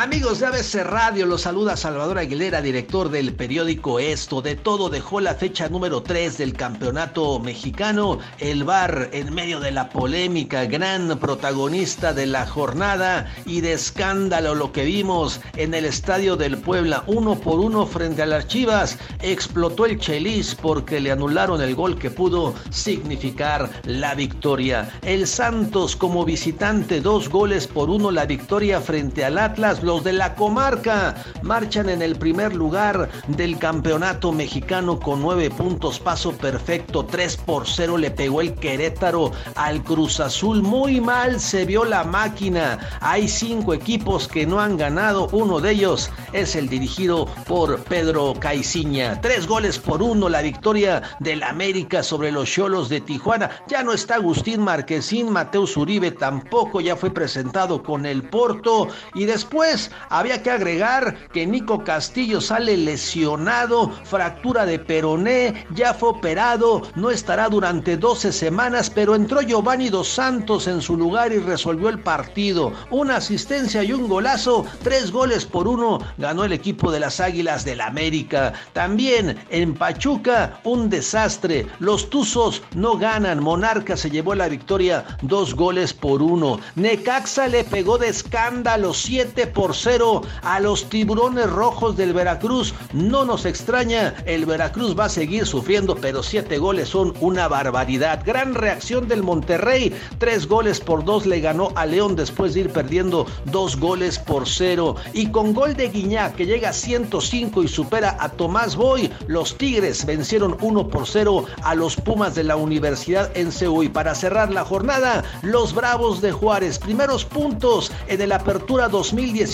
Amigos de ABC Radio, los saluda Salvador Aguilera, director del periódico Esto. De todo dejó la fecha número 3 del campeonato mexicano. El VAR en medio de la polémica, gran protagonista de la jornada y de escándalo lo que vimos en el estadio del Puebla, uno por uno frente a las Chivas. Explotó el Chelis porque le anularon el gol que pudo significar la victoria. El Santos como visitante, dos goles por uno la victoria frente al Atlas los de la comarca. Marchan en el primer lugar del campeonato mexicano con nueve puntos, paso perfecto, 3 por 0 le pegó el Querétaro al Cruz Azul, muy mal se vio la máquina, hay cinco equipos que no han ganado, uno de ellos es el dirigido por Pedro Caiciña, tres goles por uno, la victoria del América sobre los Cholos de Tijuana, ya no está Agustín Marquesín, Mateus Uribe tampoco, ya fue presentado con el Porto. Y después había que agregar que Nico Castillo sale lesionado, fractura de peroné, ya fue operado, no estará durante 12 semanas, pero entró Giovanni Dos Santos en su lugar y resolvió el partido. Una asistencia y un golazo, tres goles por uno, ganó el equipo de las Águilas del América. También en Pachuca, un desastre. Los Tuzos no ganan. Monarca se llevó la victoria, dos goles por uno. Necaxa le pegó de escándalo, siete por cero a los tiburones rojos del Veracruz. No nos extraña, el Veracruz va a seguir sufriendo, pero siete goles son una barbaridad. Gran reacción del Monterrey, tres goles por dos le ganó a León después de ir perdiendo dos goles por cero. Y con gol de Guiñá que llega a 105 y supera a Tomás Boy, los Tigres vencieron uno por cero a los Pumas de la Universidad en Seúl. Y para cerrar la jornada, los Bravos de Juárez, primeros puntos en el Apertura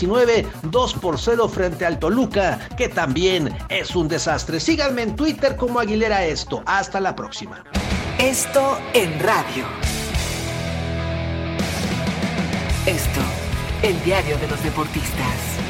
2019 2 por 0 frente al Toluca, que también es un desastre. Síganme en Twitter como Aguilera Esto. Hasta la próxima. Esto en radio. Esto, el diario de los deportistas.